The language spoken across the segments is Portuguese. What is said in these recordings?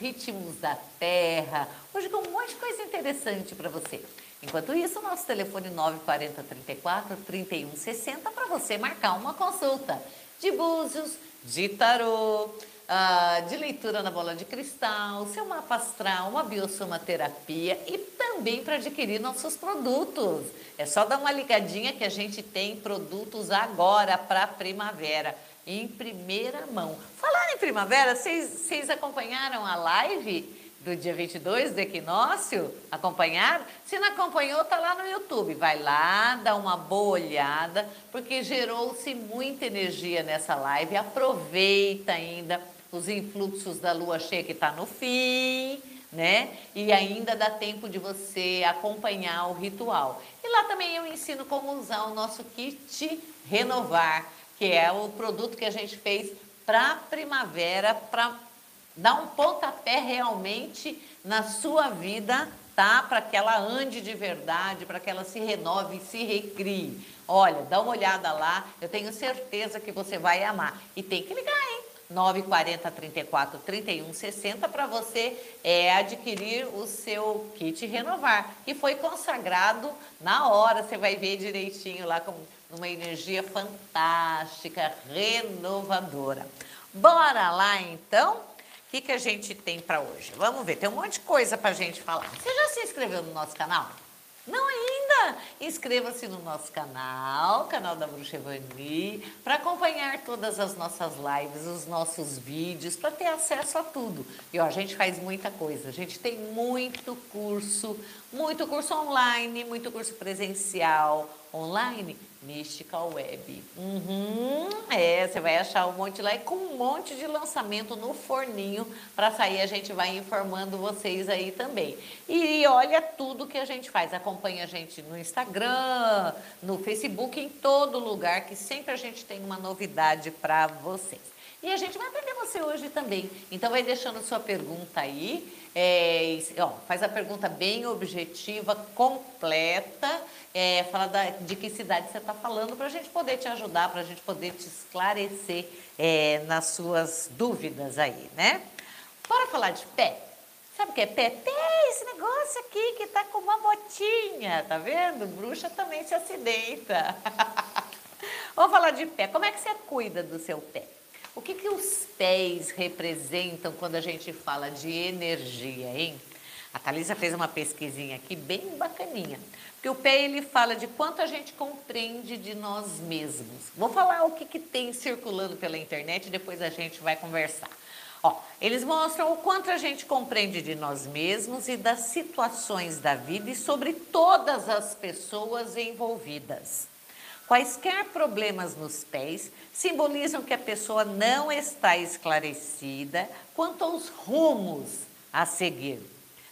ritmos da terra, hoje com um monte de coisa interessante para você. Enquanto isso, nosso telefone 940 34 31 60 para você marcar uma consulta de búzios, de tarô, uh, de leitura na bola de cristal, seu mapa astral, uma biosomaterapia e também para adquirir nossos produtos. É só dar uma ligadinha que a gente tem produtos agora para primavera, em primeira mão. Falar em primavera, vocês acompanharam a live? do dia 22 do equinócio, acompanharam? Se não acompanhou, tá lá no YouTube. Vai lá, dá uma boa olhada, porque gerou-se muita energia nessa live. Aproveita ainda os influxos da lua cheia que está no fim, né? E ainda dá tempo de você acompanhar o ritual. E lá também eu ensino como usar o nosso kit Renovar, que é o produto que a gente fez para primavera, para dar um pontapé realmente na sua vida, tá? Para que ela ande de verdade, para que ela se renove e se recrie. Olha, dá uma olhada lá, eu tenho certeza que você vai amar. E tem que ligar, hein? 940 34 31 60 para você é, adquirir o seu kit renovar, que foi consagrado na hora, você vai ver direitinho lá com uma energia fantástica, renovadora. Bora lá então? O que, que a gente tem para hoje? Vamos ver, tem um monte de coisa para a gente falar. Você já se inscreveu no nosso canal? Não ainda? Inscreva-se no nosso canal, canal da Bruxa Evani, para acompanhar todas as nossas lives, os nossos vídeos, para ter acesso a tudo. E ó, a gente faz muita coisa. A gente tem muito curso, muito curso online, muito curso presencial, online Mystical Web. Uhum, é, você vai achar um monte lá e com um monte de lançamento no forninho para sair. A gente vai informando vocês aí também. E olha tudo que a gente faz. Acompanha a gente no Instagram, no Facebook, em todo lugar, que sempre a gente tem uma novidade para vocês. E a gente vai aprender você hoje também. Então vai deixando sua pergunta aí. É, ó, faz a pergunta bem objetiva, completa, é, fala da, de que cidade você está falando para a gente poder te ajudar, para a gente poder te esclarecer é, nas suas dúvidas aí, né? Bora falar de pé? Sabe o que é pé? Pé é esse negócio aqui que tá com uma botinha, tá vendo? Bruxa também se acidenta. Vamos falar de pé. Como é que você cuida do seu pé? O que, que os pés representam quando a gente fala de energia, hein? A Thalisa fez uma pesquisinha aqui bem bacaninha. Porque o pé ele fala de quanto a gente compreende de nós mesmos. Vou falar o que, que tem circulando pela internet e depois a gente vai conversar. Ó, eles mostram o quanto a gente compreende de nós mesmos e das situações da vida e sobre todas as pessoas envolvidas. Quaisquer problemas nos pés simbolizam que a pessoa não está esclarecida quanto aos rumos a seguir.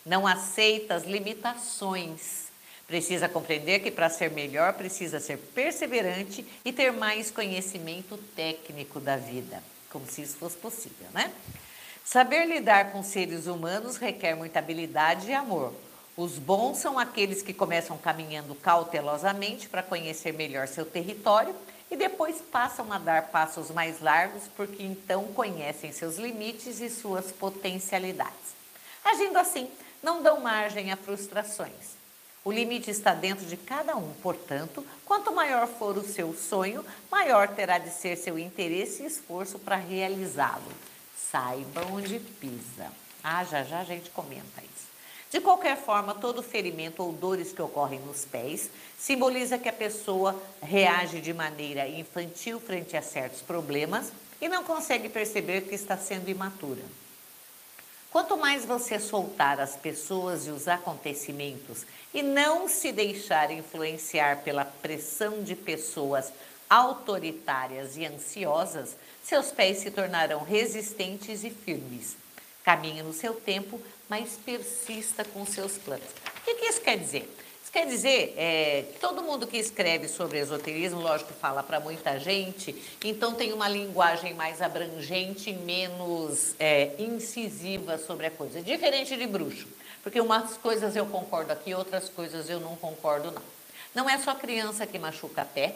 Não aceita as limitações. Precisa compreender que para ser melhor precisa ser perseverante e ter mais conhecimento técnico da vida, como se isso fosse possível, né? Saber lidar com seres humanos requer muita habilidade e amor os bons são aqueles que começam caminhando cautelosamente para conhecer melhor seu território e depois passam a dar passos mais largos porque então conhecem seus limites e suas potencialidades. Agindo assim, não dão margem a frustrações. O limite está dentro de cada um, portanto, quanto maior for o seu sonho, maior terá de ser seu interesse e esforço para realizá-lo. Saiba onde pisa. Ah, já já a gente comenta isso. De qualquer forma, todo ferimento ou dores que ocorrem nos pés simboliza que a pessoa reage de maneira infantil frente a certos problemas e não consegue perceber que está sendo imatura. Quanto mais você soltar as pessoas e os acontecimentos e não se deixar influenciar pela pressão de pessoas autoritárias e ansiosas, seus pés se tornarão resistentes e firmes. Caminhe no seu tempo, mas persista com seus planos. O que, que isso quer dizer? Isso quer dizer é, todo mundo que escreve sobre esoterismo, lógico, fala para muita gente, então tem uma linguagem mais abrangente, menos é, incisiva sobre a coisa. Diferente de bruxo, porque umas coisas eu concordo aqui, outras coisas eu não concordo não. Não é só criança que machuca pé,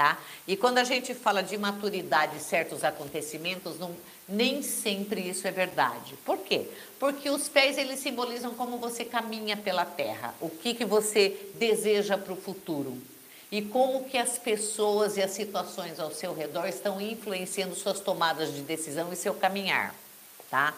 tá? E quando a gente fala de maturidade e certos acontecimentos, não, nem sempre isso é verdade. Por quê? Porque os pés eles simbolizam como você caminha pela terra, o que, que você deseja para o futuro e como que as pessoas e as situações ao seu redor estão influenciando suas tomadas de decisão e seu caminhar, tá?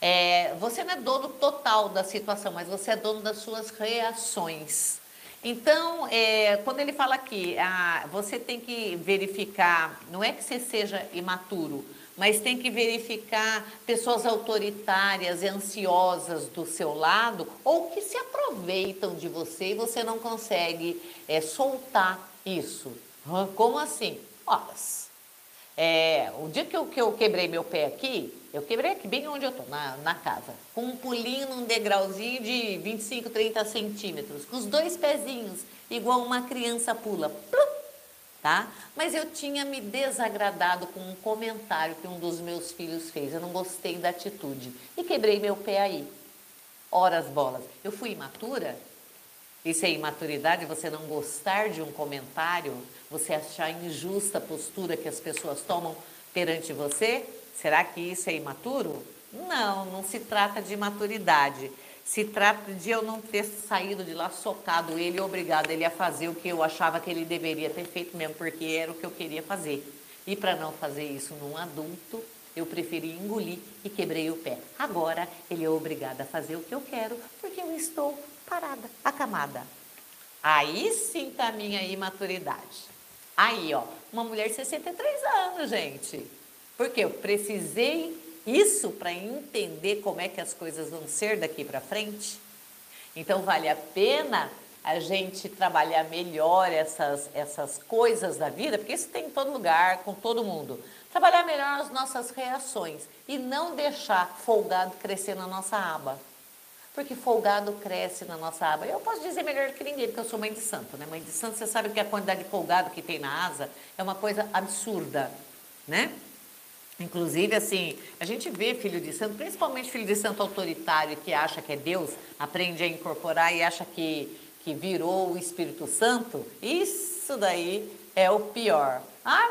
É, você não é dono total da situação, mas você é dono das suas reações. Então, é, quando ele fala aqui, ah, você tem que verificar, não é que você seja imaturo, mas tem que verificar pessoas autoritárias e ansiosas do seu lado ou que se aproveitam de você e você não consegue é, soltar isso. Como assim? Olha, é, o dia que eu, que eu quebrei meu pé aqui, eu quebrei aqui bem onde eu tô, na, na casa, com um pulinho num degrauzinho de 25, 30 centímetros, com os dois pezinhos, igual uma criança pula. Plum, tá? Mas eu tinha me desagradado com um comentário que um dos meus filhos fez. Eu não gostei da atitude e quebrei meu pé aí. Horas bolas. Eu fui imatura? Isso é imaturidade, você não gostar de um comentário, você achar injusta a postura que as pessoas tomam perante você? Será que isso é imaturo? Não, não se trata de maturidade. Se trata de eu não ter saído de lá socado ele obrigado ele a fazer o que eu achava que ele deveria ter feito mesmo, porque era o que eu queria fazer. E para não fazer isso num adulto, eu preferi engolir e quebrei o pé. Agora ele é obrigado a fazer o que eu quero, porque eu estou parada, acamada. Aí sim tá a minha imaturidade. Aí, ó, uma mulher de 63 anos, gente. Porque eu precisei isso para entender como é que as coisas vão ser daqui para frente. Então vale a pena a gente trabalhar melhor essas, essas coisas da vida, porque isso tem em todo lugar, com todo mundo. Trabalhar melhor as nossas reações e não deixar folgado crescer na nossa aba. Porque folgado cresce na nossa aba. Eu posso dizer melhor que ninguém, porque eu sou mãe de santo, né? Mãe de santo, você sabe que a quantidade de folgado que tem na asa é uma coisa absurda, né? Inclusive, assim, a gente vê filho de santo, principalmente filho de santo autoritário, que acha que é Deus, aprende a incorporar e acha que, que virou o Espírito Santo. Isso daí é o pior. Ah,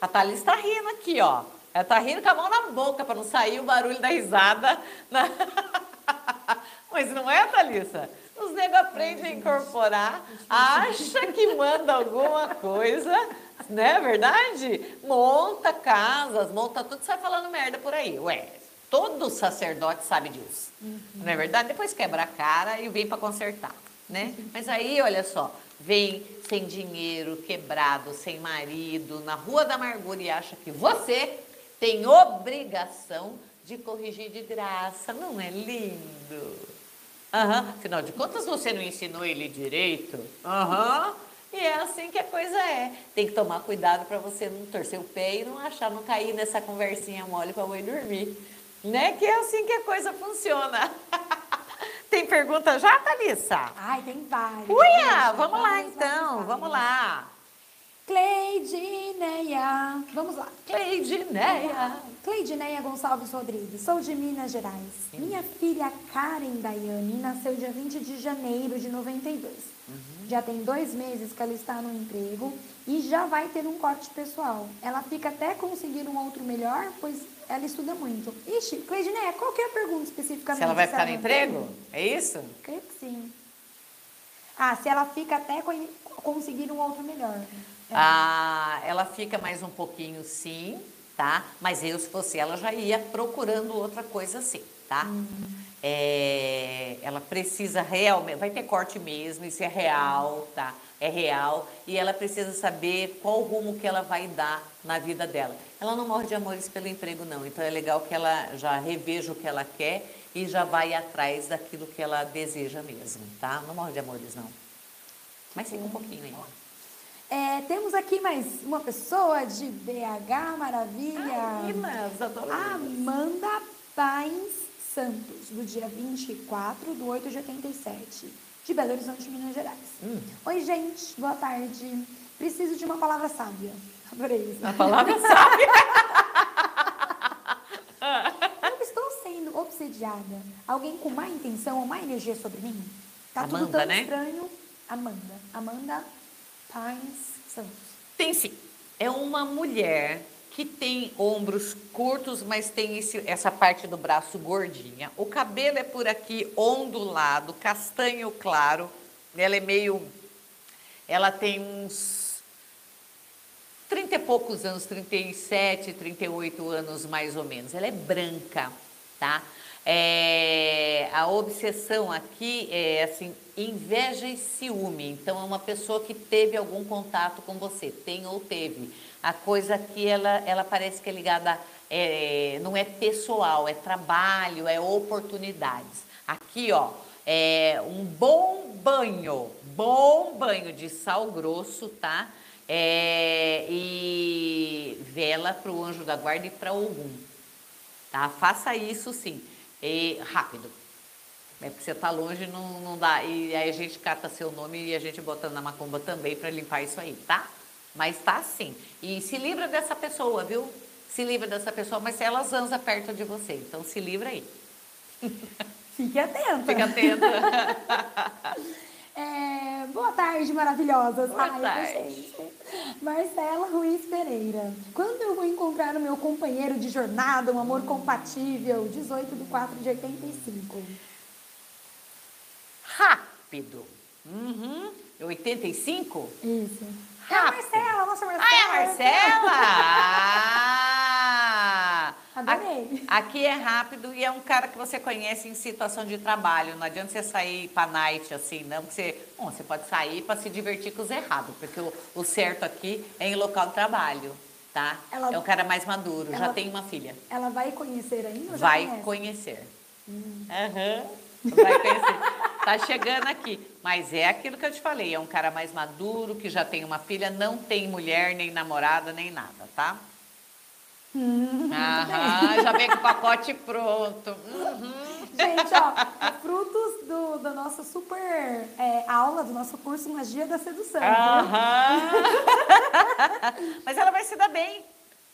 a Thalys está rindo aqui, ó. Ela está rindo com a mão na boca para não sair o barulho da risada. Mas não é, Thalissa? Os negros aprendem a incorporar, acha que manda alguma coisa não é verdade? Monta casas, monta tudo, sai falando merda por aí. Ué, todo sacerdote sabe disso. Uhum. Não é verdade? Depois quebra a cara e vem para consertar, né? Mas aí, olha só, vem sem dinheiro, quebrado, sem marido, na rua da amargura e acha que você tem obrigação de corrigir de graça. Não é lindo? Uhum. Afinal de contas, você não ensinou ele direito? Aham. Uhum. E é assim que a coisa é. Tem que tomar cuidado para você não torcer o pé e não achar, não cair nessa conversinha mole para a mãe dormir. Né? Que é assim que a coisa funciona. tem pergunta já, Thalissa? Ai, tem várias. Uia, vamos lá então, vamos lá. Cleidineia. Vamos lá. Cleidineia. Cleidineia Gonçalves Rodrigues. Sou de Minas Gerais. Sim. Minha filha Karen Daiane nasceu dia 20 de janeiro de 92. Uhum. Já tem dois meses que ela está no emprego e já vai ter um corte pessoal. Ela fica até conseguir um outro melhor, pois ela estuda muito. Ixi, Cleidineia, qual que é a pergunta especificamente? Se ela vai ficar no emprego? emprego? É isso? Creio que sim. Ah, se ela fica até conseguir um outro melhor. É. Ah, ela fica mais um pouquinho sim, tá? Mas eu, se fosse ela, já ia procurando outra coisa assim, tá? Uhum. É, ela precisa realmente, vai ter corte mesmo, isso é real, tá? É real e ela precisa saber qual rumo que ela vai dar na vida dela. Ela não morre de amores pelo emprego, não. Então é legal que ela já reveja o que ela quer e já vai atrás daquilo que ela deseja mesmo, tá? Não morre de amores, não. Mas sim um pouquinho ainda. É, temos aqui mais uma pessoa de BH, maravilha. Ai, Minas, adoro Amanda Pains Santos, do dia 24 do 8 de 87, de Belo Horizonte, Minas Gerais. Hum. Oi, gente, boa tarde. Preciso de uma palavra sábia. Adorei isso. A palavra sábia? Eu estou Alguém com má intenção ou má energia sobre mim? Tá Amanda, tudo tão né? estranho. Amanda. Amanda Paz Santos. Tem sim. É uma mulher que tem ombros curtos, mas tem esse, essa parte do braço gordinha. O cabelo é por aqui ondulado, castanho claro. Ela é meio. Ela tem uns 30 e poucos anos, 37, 38 anos mais ou menos. Ela é branca, tá? É, a obsessão aqui é assim, inveja e ciúme. Então é uma pessoa que teve algum contato com você, tem ou teve. A coisa aqui ela, ela parece que é ligada, é, não é pessoal, é trabalho, é oportunidades. Aqui, ó, é um bom banho, bom banho de sal grosso, tá? É, e vela para o anjo da guarda e para algum, tá? Faça isso sim, e rápido. É porque você está longe, não, não dá. E aí a gente cata seu nome e a gente bota na macumba também para limpar isso aí, tá? Mas tá assim. E se livra dessa pessoa, viu? Se livra dessa pessoa, mas se ela zanza perto de você. Então se livra aí. Fique atenta. Fique atenta. É, boa tarde, maravilhosas. Boa Ai, tarde. Marcela Ruiz Pereira. Quando eu vou encontrar o meu companheiro de jornada, um amor compatível? 18 de 4 de 85. Rápido. Uhum. 85? Isso. É Rápido. a Marcela, nossa Marcela. Ah, é a Marcela! Adorei. Aqui é rápido e é um cara que você conhece em situação de trabalho. Não adianta você sair pra night assim, não. Porque você, bom, você pode sair para se divertir com os errados, porque o, o certo aqui é em local de trabalho, tá? Ela- é um cara mais maduro, já ela- tem uma filha. Ela vai conhecer ainda já Vai conhece? conhecer. Aham. Vai conhecer. Tá chegando aqui. Mas é aquilo que eu te falei, é um cara mais maduro, que já tem uma filha, não tem mulher, nem namorada, nem nada, tá? Hum, Aham, já vem com o pacote pronto. Uhum. Gente, ó, frutos do, da nossa super é, aula, do nosso curso Magia da Sedução. Ah. Aham. Mas ela vai se dar bem.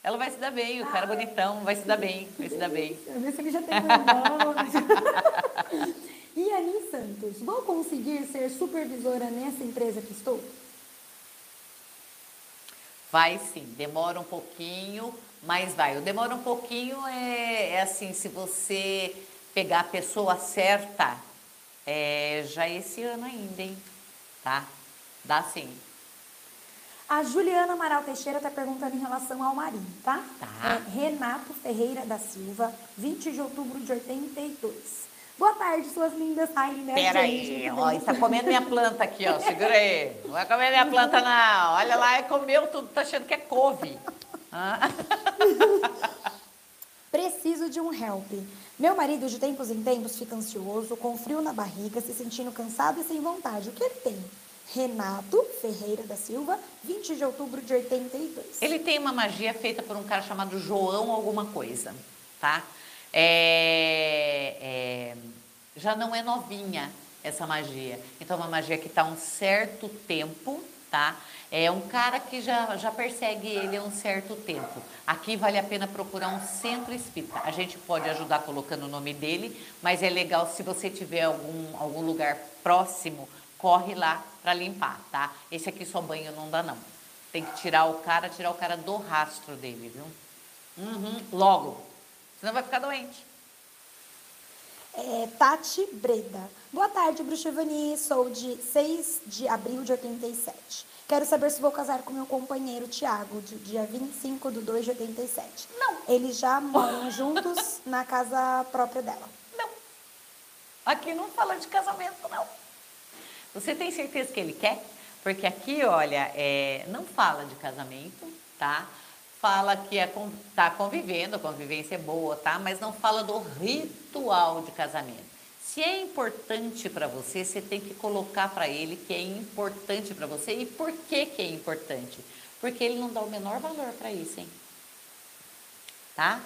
Ela vai se dar bem, o cara bonitão vai se dar bem, vai se dar bem. Ver se ele já tem um e Ani Santos, vou conseguir ser supervisora nessa empresa que estou? Vai sim, demora um pouquinho, mas vai. O demora um pouquinho é, é assim, se você pegar a pessoa certa, é, já é esse ano ainda, hein? Tá? Dá sim. A Juliana Amaral Teixeira está perguntando em relação ao marido, tá? Tá. É Renato Ferreira da Silva, 20 de outubro de 82. Boa tarde, suas lindas. Ai, né, Pera gente? aí, ó, delícia. tá comendo minha planta aqui, ó. Segura aí. Não vai comer minha planta, não. Olha lá, é comeu tudo, tá achando que é couve. Ah. Preciso de um help. Meu marido, de tempos em tempos, fica ansioso, com frio na barriga, se sentindo cansado e sem vontade. O que ele tem? Renato Ferreira da Silva, 20 de outubro de 82. Ele tem uma magia feita por um cara chamado João alguma coisa, tá? É, é, já não é novinha essa magia. Então, é uma magia que está um certo tempo, tá? É um cara que já, já persegue ele há um certo tempo. Aqui vale a pena procurar um centro espírita. A gente pode ajudar colocando o nome dele, mas é legal se você tiver algum, algum lugar próximo, corre lá para limpar, tá? Esse aqui só banho não dá não. Tem que tirar o cara, tirar o cara do rastro dele, viu? Uhum, logo. Senão vai ficar doente. É, Tati Breda. Boa tarde, Bruxa Ivani. Sou de 6 de abril de 87. Quero saber se vou casar com meu companheiro Tiago, de dia 25 de 2 de 87. Não. Eles já moram juntos na casa própria dela. Não. Aqui não fala de casamento, não. Você tem certeza que ele quer? Porque aqui, olha, é, não fala de casamento, tá? Fala que é, con- tá convivendo, a convivência é boa, tá? Mas não fala do ritual de casamento. Se é importante para você, você tem que colocar para ele que é importante para você. E por que que é importante? Porque ele não dá o menor valor para isso, hein? Tá?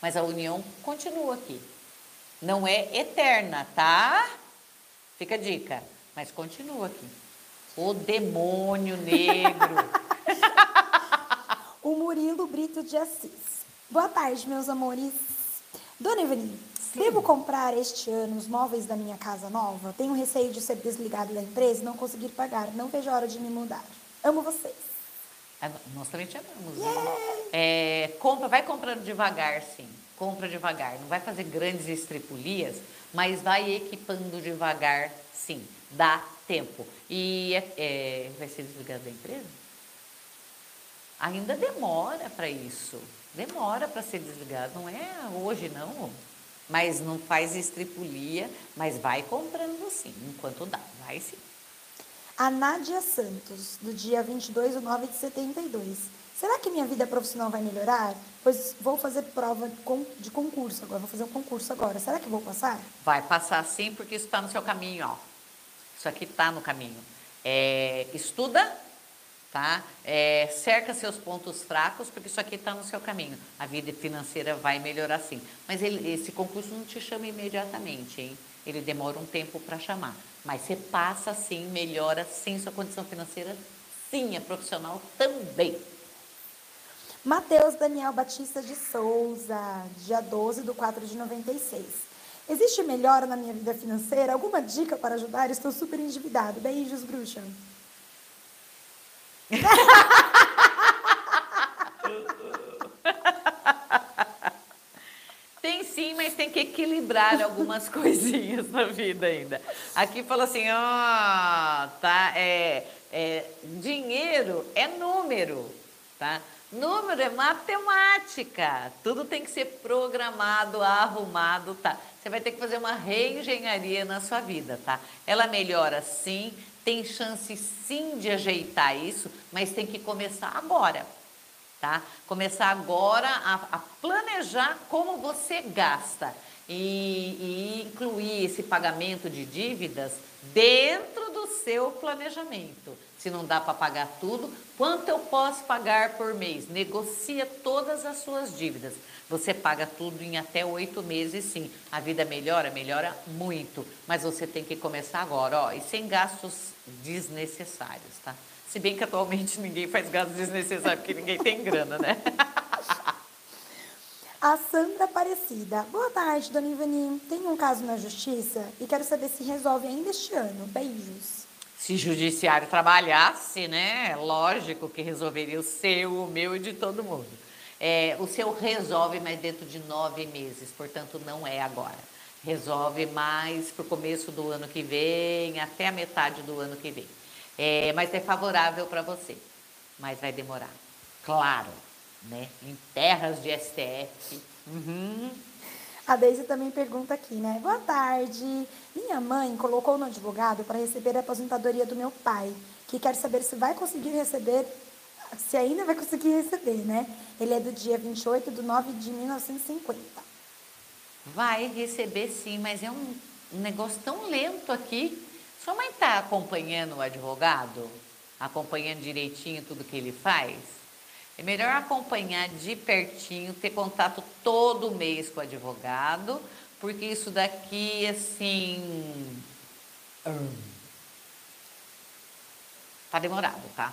Mas a união continua aqui. Não é eterna, tá? Fica a dica. Mas continua aqui. O demônio negro. O Murilo Brito de Assis. Boa tarde, meus amores. Dona Ivani, devo comprar este ano os móveis da minha casa nova? Tenho receio de ser desligado da empresa e não conseguir pagar. Não vejo a hora de me mudar. Amo vocês. Ah, Nós também te amamos. né? É, compra, vai comprando devagar, sim. Compra devagar. Não vai fazer grandes estripulias, mas vai equipando devagar, sim. Dá tempo. E é- é, vai ser desligado da empresa? Ainda demora para isso. Demora para ser desligado. Não é hoje, não. Mas não faz estripulia, mas vai comprando sim, enquanto dá. Vai sim. A Nádia Santos, do dia 22 de 9 de 72. Será que minha vida profissional vai melhorar? Pois vou fazer prova de con- de concurso agora, vou fazer um concurso agora. Será que vou passar? Vai passar sim, porque isso está no seu caminho, ó. Isso aqui está no caminho. É, estuda, tá? É, cerca seus pontos fracos, porque isso aqui está no seu caminho. A vida financeira vai melhorar sim. Mas ele- esse concurso não te chama imediatamente, hein? Ele demora um tempo para chamar. Mas você passa sim, melhora sim sua condição financeira, sim, é profissional também. Matheus Daniel Batista de Souza, dia 12 de 4 de 96. Existe melhora na minha vida financeira? Alguma dica para ajudar? Estou super endividado. Beijos, bruxa. Tem sim, mas tem que equilibrar algumas coisinhas na vida ainda. Aqui fala assim, ó, tá, é, é, dinheiro é número, tá? Número é matemática, tudo tem que ser programado, arrumado, tá? Você vai ter que fazer uma reengenharia na sua vida, tá? Ela melhora sim, tem chance sim de ajeitar isso, mas tem que começar agora tá? Começar agora a, a planejar como você gasta e, e incluir esse pagamento de dívidas dentro do seu planejamento. Se não dá para pagar tudo, quanto eu posso pagar por mês? Negocia todas as suas dívidas. Você paga tudo em até oito meses, sim. A vida melhora, melhora muito. Mas você tem que começar agora, ó, e sem gastos desnecessários, tá? Se bem que atualmente ninguém faz gastos desnecessários, porque ninguém tem grana, né? A Sandra Aparecida. Boa tarde, dona Ivani. Tenho um caso na justiça e quero saber se resolve ainda este ano. Beijos. Se o judiciário trabalhasse, né? Lógico que resolveria o seu, o meu e de todo mundo. É, o seu resolve, mas dentro de nove meses, portanto, não é agora. Resolve mais para o começo do ano que vem, até a metade do ano que vem. É, mas é favorável para você, mas vai demorar. Claro, né? Em terras de STF. Uhum. A Deise também pergunta aqui, né? Boa tarde. Minha mãe colocou no advogado para receber a aposentadoria do meu pai, que quer saber se vai conseguir receber, se ainda vai conseguir receber, né? Ele é do dia 28 de 9 de 1950. Vai receber sim, mas é um, negócio tão lento aqui. Sua mãe está acompanhando o advogado? Acompanhando direitinho tudo que ele faz? É melhor acompanhar de pertinho, ter contato todo mês com o advogado, porque isso daqui, assim. Tá demorado, tá?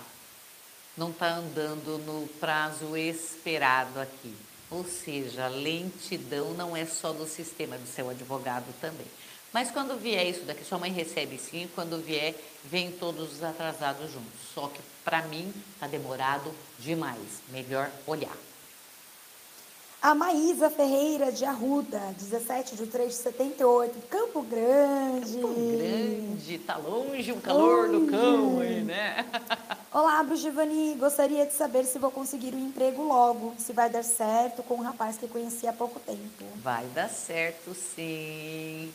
Não tá andando no prazo esperado aqui. Ou seja, lentidão não é só do sistema do seu advogado também. Mas quando vier isso daqui, sua mãe recebe sim, quando vier, vem todos os atrasados juntos. Só que para mim tá demorado demais. Melhor olhar. A Maísa Ferreira de Arruda, 17 de 3 de 78, Campo Grande. Campo Grande, tá longe o calor do cão aí, né? Olá, Brugivani. Gostaria de saber se vou conseguir um emprego logo, se vai dar certo com um rapaz que conheci há pouco tempo. Vai dar certo sim.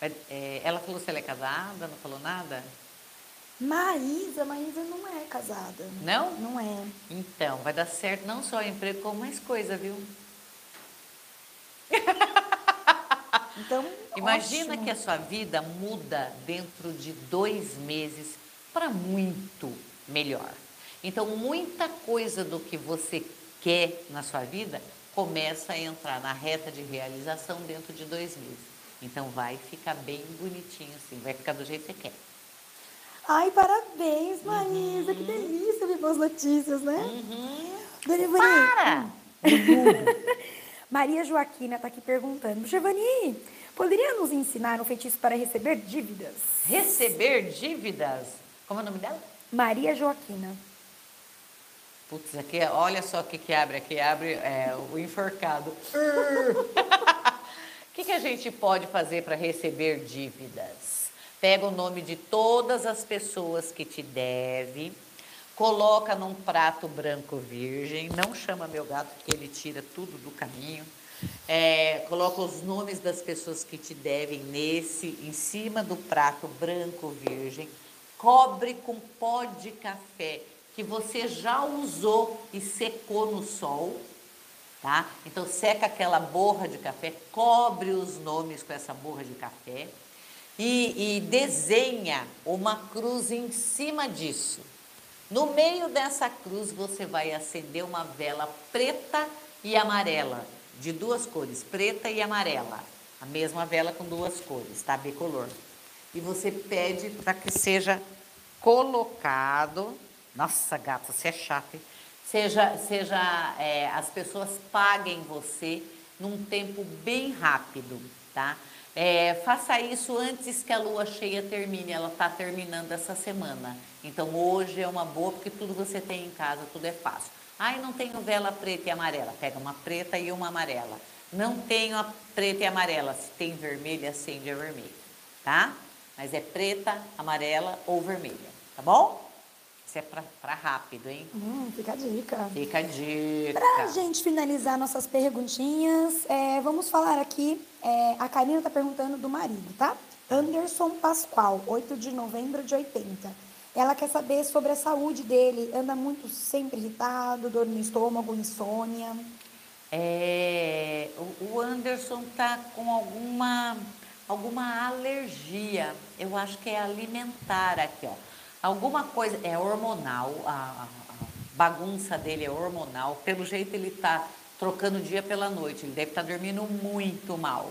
É, ela falou se ela é casada, não falou nada? Maísa, Maísa não é casada. Não? Não é. Então, vai dar certo não só o emprego, como mais coisa, viu? Então, Imagina ótimo. que a sua vida muda dentro de dois meses para muito melhor. Então, muita coisa do que você quer na sua vida começa a entrar na reta de realização dentro de dois meses. Então, vai ficar bem bonitinho assim, vai ficar do jeito que você quer. Ai, parabéns, Maísa. Que delícia ouvir boas notícias, né? Dona Ivani. Para! Maria Joaquina está aqui perguntando. Giovanni, poderia nos ensinar um feitiço para receber dívidas? Receber dívidas. Como é o nome dela? Maria Joaquina. Putz, aqui, olha só o que, que abre aqui, abre é, o enforcado. O que, que a gente pode fazer para receber dívidas? Pega o nome de todas as pessoas que te devem, coloca num prato branco virgem, não chama meu gato porque ele tira tudo do caminho. É, coloca os nomes das pessoas que te devem nesse, em cima do prato branco virgem, cobre com pó de café que você já usou e secou no sol, tá? Então seca aquela borra de café, cobre os nomes com essa borra de café e, e desenha uma cruz em cima disso. No meio dessa cruz você vai acender uma vela preta e amarela, de duas cores, preta e amarela. A mesma vela com duas cores, tá? Bicolor. E você pede para que seja colocado nossa, gata, você é chata, hein? Seja, seja é, as pessoas paguem você num tempo bem rápido, tá? É, faça isso antes que a lua cheia termine, ela está terminando essa semana. Então hoje é uma boa, porque tudo você tem em casa, tudo é fácil. Ai, não tenho vela preta e amarela. Pega uma preta e uma amarela. Não tenho a preta e amarela. Se tem vermelha, acende a vermelha, tá? Mas é preta, amarela ou vermelha, tá bom? Isso é para rápido, hein? Hum, fica a dica. Fica a dica. Pra gente finalizar nossas perguntinhas, é, vamos falar aqui. É, a Karina está perguntando do marido, tá? Anderson Pascoal, 8 de novembro de 80. Ela quer saber sobre a saúde dele. Anda muito sempre irritado, dor no estômago, insônia. É, o Anderson tá com alguma, alguma alergia. Eu acho que é alimentar aqui, ó alguma coisa, é hormonal, a, a, bagunça dele é hormonal, pelo jeito ele está trocando dia pela noite, ele deve estar tá dormindo muito mal.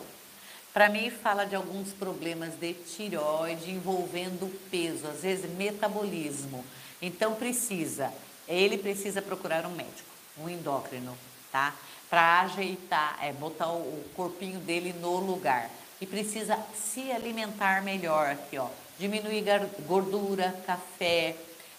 Para mim, fala de alguns problemas de tireoide envolvendo peso, às vezes metabolismo. Então, precisa, ele precisa procurar um médico, um endócrino, tá? Para ajeitar, é, botar o, corpinho dele no lugar. E precisa se alimentar melhor aqui, ó diminuir gordura, café,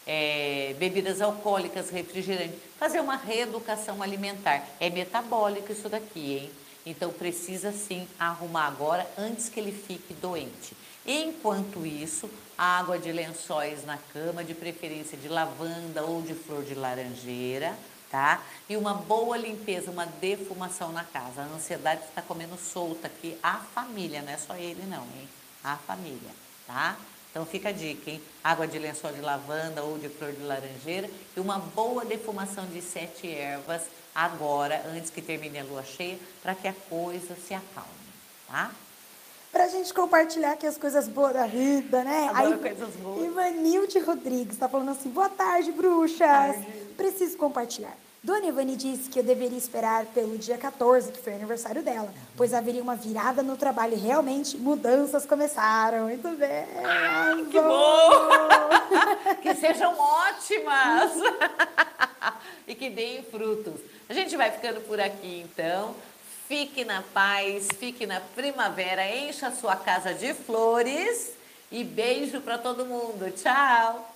é, bebidas alcoólicas, refrigerante, fazer uma reeducação alimentar. É metabólico isso daqui, hein? Então precisa sim arrumar agora antes que ele fique doente. Enquanto isso, água de lençóis na cama, de preferência de lavanda ou de flor de laranjeira, tá? E uma boa limpeza, uma defumação na casa. A ansiedade está comendo solta aqui, a família, não é só ele não, hein? A família tá? Então fica a dica, hein? Água de lençol de lavanda ou de flor de laranjeira e uma boa defumação de sete ervas agora, antes que termine a lua cheia, para que a coisa se acalme, tá? Pra gente compartilhar aqui as coisas boas da vida, né? Adoro Aí, coisas boas. Ivanilde Rodrigues está falando assim, boa tarde, bruxas. Tarde. Preciso compartilhar. Dona Ivani disse que eu deveria esperar pelo dia 14, que foi o aniversário dela, pois haveria uma virada no trabalho e realmente mudanças começaram. Muito bem! Ai, que bom! que sejam ótimas! e que deem frutos. A gente vai ficando por aqui então. Fique na paz, fique na primavera, encha a sua casa de flores e beijo para todo mundo. Tchau!